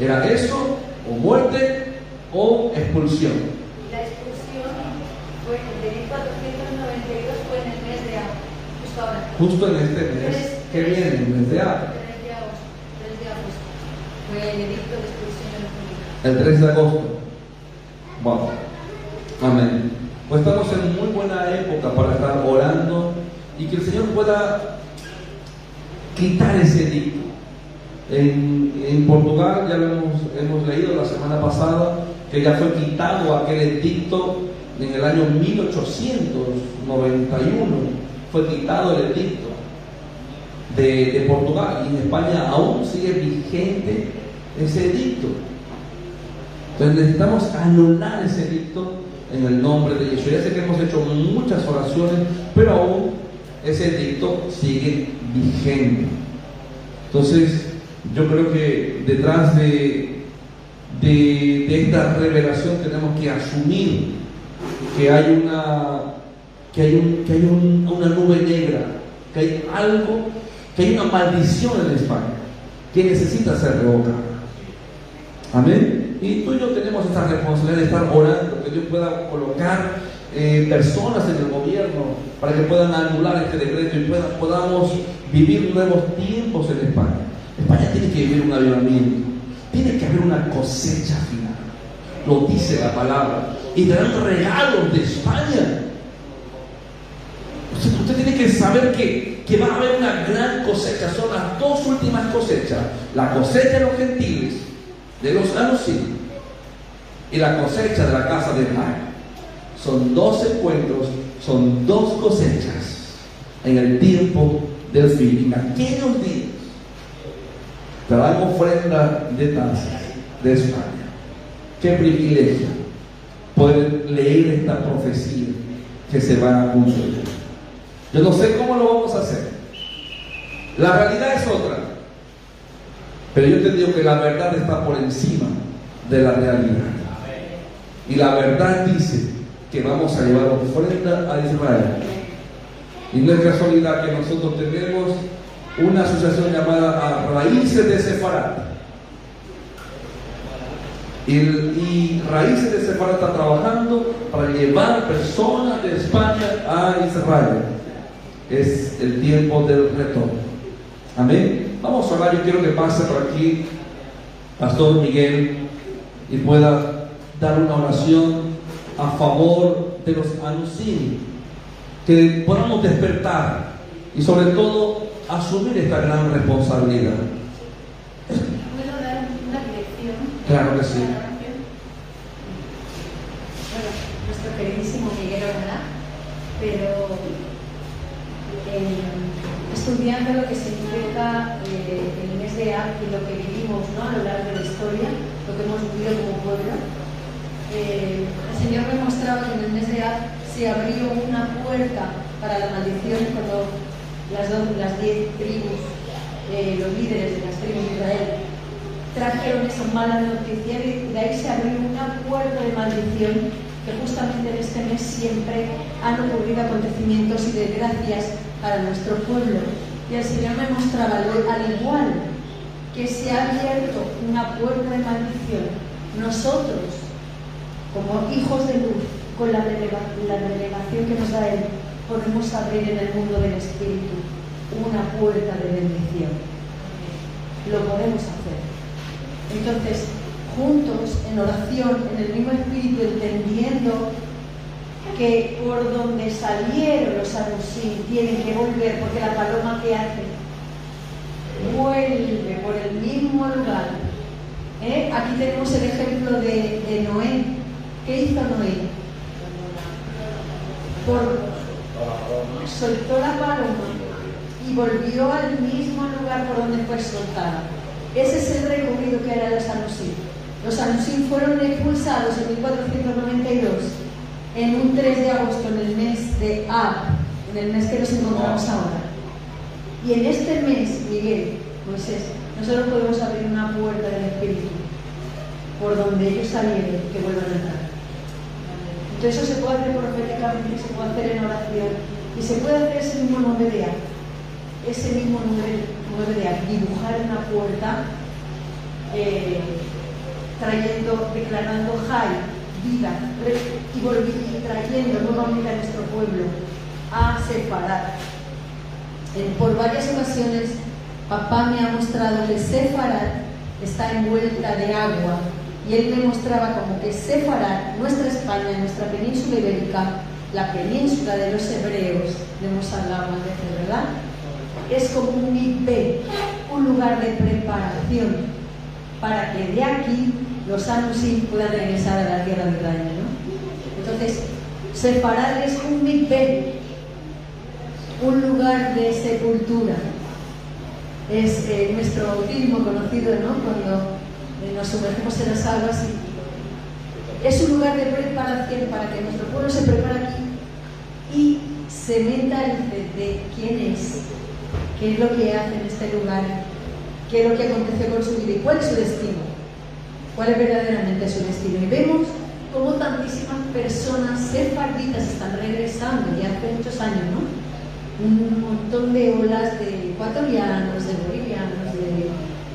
Era eso, o muerte, o expulsión. La expulsión fue de 1492 fue en el mes de agosto, justo ahora. Justo en este mes que viene, el mes de agosto. 3 de agosto, 3 de agosto. Fue el edicto de expulsión. El 3 de agosto. Wow. Amén. Pues estamos en muy buena época para estar orando y que el Señor pueda quitar ese edicto. En, Portugal ya lo hemos, hemos leído la semana pasada que ya fue quitado aquel edicto en el año 1891. Fue quitado el edicto de, de Portugal y en España aún sigue vigente ese edicto. Entonces necesitamos anular ese edicto en el nombre de Jesús. Ya sé que hemos hecho muchas oraciones, pero aún ese edicto sigue vigente. Entonces, yo creo que detrás de, de, esta revelación tenemos que asumir que hay una, que hay, un, que hay un- una nube negra, que hay algo, que hay una maldición en España, que necesita ser revocada. Amén. Y tú y yo tenemos esta responsabilidad de estar orando, que Dios pueda colocar eh, personas en el gobierno para que puedan anular este decreto y pueda- podamos vivir nuevos tiempos en España. España tiene que vivir un avivamiento, tiene que haber una cosecha final. Lo dice la palabra. Y darán regalos de España. Usted, usted tiene que saber que, que va a haber una gran cosecha. Son las dos últimas cosechas. La cosecha de los gentiles, de los anuncios, y la cosecha de la casa de Israel. Son dos encuentros, son dos cosechas en el tiempo del fin. En aquellos días traerán ofrenda de tazas de España. Qué privilegio poder leer esta profecía que se va a cumplir. Yo no sé cómo lo vamos a hacer. La realidad es otra. Pero yo te digo que la verdad está por encima de la realidad. Y la verdad dice que vamos a llevar ofrenda a Israel. Y no es casualidad que nosotros tenemos una asociación llamada a Raíces de Sefarat. Y, Raíces de Sefarat está trabajando para llevar personas de España a Israel. Es el tiempo del retorno. Amén. Vamos a orar. Yo quiero que pase por aquí Pastor Miguel y pueda dar una oración a favor de los anuncios. Que podamos despertar y sobre todo asumir esta gran responsabilidad. ¿Puedo dar una dirección? Claro que sí. Bueno, nuestro queridísimo Miguel orará, pero eh, estudiando lo que significa eh, el mes de y lo que vivimos ¿no? a lo largo de la historia, lo que hemos vivido como pueblo, eh, el Señor me mostraba que en el mes de se abrió una puerta para la maldición cuando las, dos, las diez tribus, eh, los líderes de las tribus de Israel, trajeron esa mala noticia y de ahí se abrió una puerta de maldición que justamente en este mes siempre han ocurrido acontecimientos y desgracias para nuestro pueblo. Y el Señor me mostraba, al igual que se ha abierto una puerta de maldición, nosotros, como hijos de luz, con la, la revelación que nos da Él, podemos abrir en el mundo del Espíritu una puerta de bendición. Lo podemos hacer. Entonces, juntos, en oración, en el mismo espíritu, entendiendo que por donde salieron los anuncios tienen que volver, porque la paloma que hace vuelve por el mismo lugar. ¿Eh? Aquí tenemos el ejemplo de, Noé. ¿Qué hizo Noé? Soltó la paloma y volvió al mismo lugar por donde fue soltada. Ese es el recorrido que hará los Anusí. Los Anusí fueron expulsados en 1492, en un 3 de agosto, en el mes de Ab, en el mes que nos encontramos ahora. Y en este mes, Miguel, Moisés, nosotros podemos abrir una puerta del Espíritu por donde ellos salieron, que vuelvan a entrar. Entonces eso se puede hacer proféticamente, se puede hacer en oración y se puede hacer ese mismo 9 de A, ese mismo 9 de A, dibujar una puerta eh, trayendo, declarando Jai, vida, y, y trayendo nuevamente a nuestro pueblo a separar. por varias ocasiones papá me ha mostrado que separar está envuelta de agua y él me mostraba como que separar nuestra España, nuestra península ibérica, la península de los hebreos, de hemos hablado antes, ¿verdad? Es como un nivel, un lugar de preparación para que de aquí los anusim puedan regresar a la tierra de Israel. ¿no? Entonces, separar es un nivel, un lugar de sepultura. Es eh, nuestro bautismo conocido, ¿no? Cuando eh, nos sumergimos en las aguas y es un lugar de preparación para que nuestro pueblo se prepare aquí y se meta el de quién es, qué es lo que hace en este lugar, qué es lo que acontece con su vida y cuál es su destino, cuál es verdaderamente su destino. Y vemos cómo tantísimas personas sefarditas están regresando, ya hace muchos años, ¿no? Un montón de olas de ecuatorianos, de bolivianos, de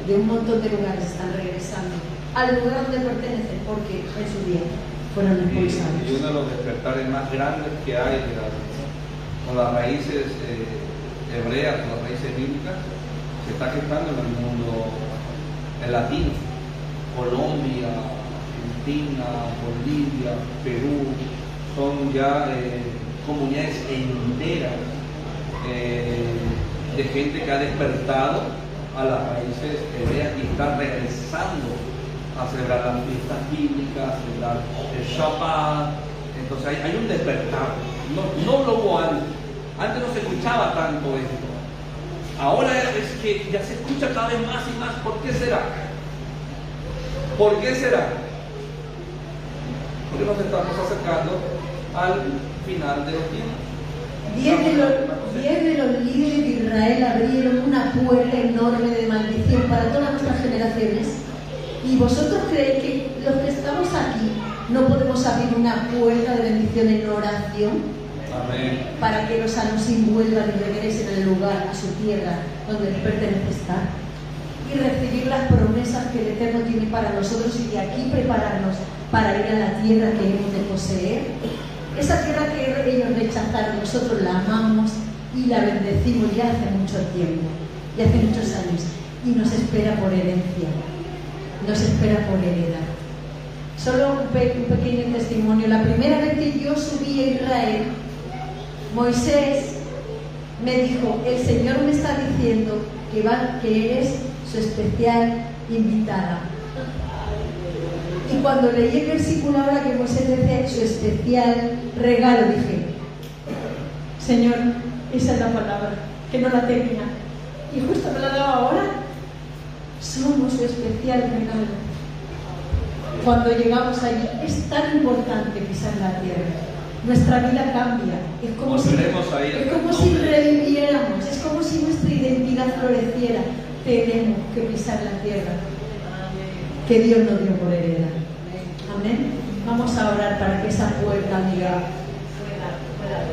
de un montón de lugares están regresando al lugar donde pertenecen porque en su día fueron expulsados. Y, uno de los despertares más grandes que hay con las raíces eh, hebreas, con las raíces bíblicas, se está gestando en el mundo latino. Colombia, Argentina, Bolivia, Perú, son ya eh, comunidades enteras eh, de gente que ha despertado a las raíces hebreas y está regresando a celebrar las fiestas bíblicas, a el Shabbat. Entonces hay, un despertar. No, no lo hubo antes. Antes no se escuchaba tanto esto. Ahora es que ya se escucha cada vez más y más. ¿Por qué será? ¿Por qué será? Porque nos estamos acercando al final de los tiempos. Diez de, los, de los líderes de Israel abrieron una puerta enorme de maldición para todas nuestras generaciones. ¿Y vosotros creéis que los que estamos aquí no podemos abrir una puerta de bendición en oración? Para que los sanos vuelvan y regresen al lugar, a su tierra, donde les pertenece estar. Y recibir las promesas que el Eterno tiene para nosotros y de aquí prepararnos para ir a la tierra que hemos de poseer. Esa tierra que ellos rechazaron, nosotros la amamos y la bendecimos ya hace mucho tiempo, ya hace muchos años, y nos espera por herencia, nos espera por heredad. Solo un, pequeño testimonio. La primera vez que yo subí a Israel, Moisés me dijo, el Señor me está diciendo que, va, que eres su especial invitada. Y cuando leí el versículo ahora que Moisés decía su especial regalo, dije, Señor, esa es la palabra, que no la tenía. Y justo me la daba ahora. Somos su especial regalo. Cuando llegamos allí, es tan importante pisar la tierra. Nuestra vida cambia. Es como, si, es como si reviviéramos, es como si nuestra identidad floreciera. Tenemos que pisar la tierra que Dios nos dio por heredad. Amén. Vamos a orar para que esa puerta, amiga, pueda, pueda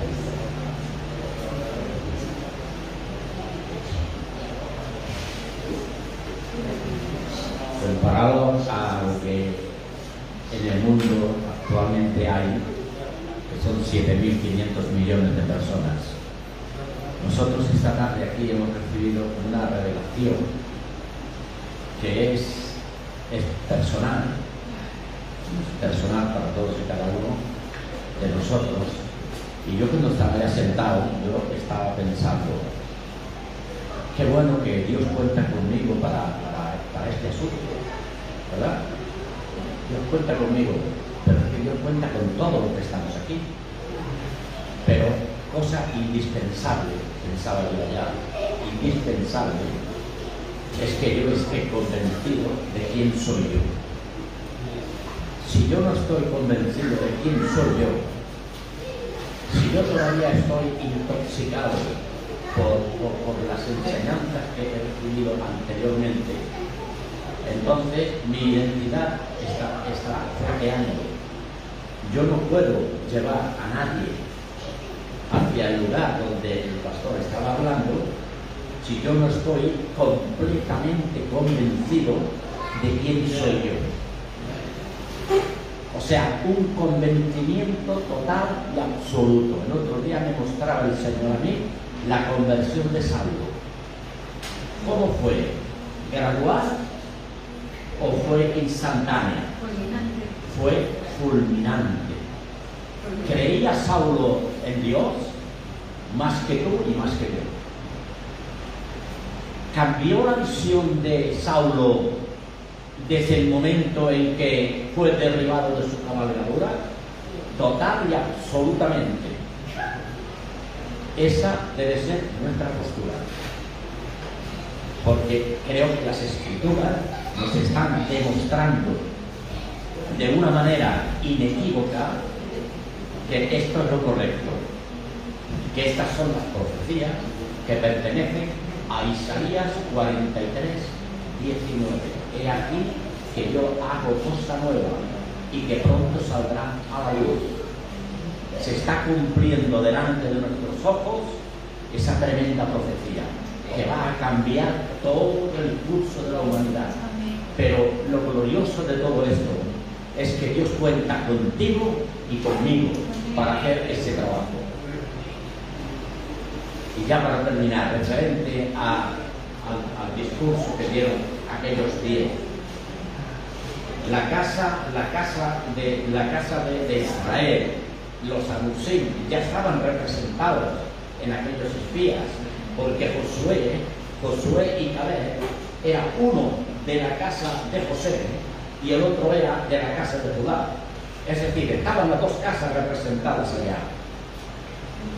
comparado a lo que en el mundo actualmente hay, que son 7.500 millones de personas. Nosotros esta tarde aquí hemos recibido una revelación que es personal, personal para todos y cada uno de nosotros. Y yo cuando estaba ya sentado, yo estaba pensando, qué bueno que Dios cuenta conmigo para, para, este asunto, ¿verdad? Dios cuenta conmigo, pero es que Dios cuenta con todo lo que estamos aquí. Pero cosa indispensable, pensaba yo allá, indispensable es que yo esté convencido de quién soy yo. Si yo no estoy convencido de quién soy yo, si yo todavía estoy intoxicado por, por- las enseñanzas que he recibido anteriormente. Entonces mi identidad está, está. Yo no puedo llevar a nadie hacia el lugar donde el pastor estaba hablando si yo no estoy completamente convencido de quién soy yo. O sea, un convencimiento total y absoluto. El otro día me mostraba el Señor a mí la conversión de Saulo. ¿Cómo fue? ¿Gradual o fue instantánea? Fulminante. Fue fulminante. ¿Creía Saulo en Dios? Más que tú y más que yo. ¿Cambió la visión de Saulo desde el momento en que fue derribado de su cabalgadura? Total y absolutamente. Esa debe ser nuestra postura. Porque creo que las escrituras nos están demostrando de una manera inequívoca que esto es lo correcto, que estas son las profecías que pertenecen a Isaías 43, 19. He aquí que yo hago cosa nueva y que pronto saldrá a la luz. Se está cumpliendo delante de nuestros ojos esa tremenda profecía que va a cambiar todo el curso de la humanidad. Pero lo glorioso de todo esto es que Dios cuenta contigo y conmigo para hacer ese trabajo. Y ya para terminar, referente al, discurso que dieron aquellos días, la casa, la casa de la casa de Israel, los anusim, ya estaban representados en aquellos espías, porque Josué, Josué y Caleb era uno de la casa de José y el otro era de la casa de Judá. Es decir, estaban las dos casas representadas allá.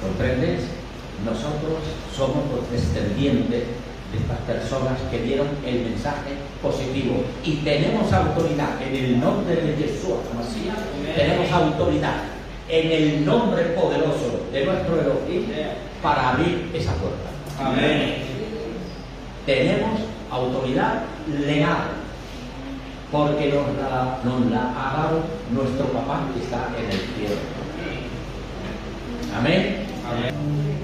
¿Comprendes? Nosotros somos los descendientes de estas personas que dieron el mensaje positivo y tenemos autoridad en el nombre de Jesús, tenemos autoridad en el nombre poderoso de nuestro Elohim para abrir esa puerta. Amén. Tenemos autoridad legal porque nos la, nos la ha dado nuestro papá que está en el cielo. Amén. Amén.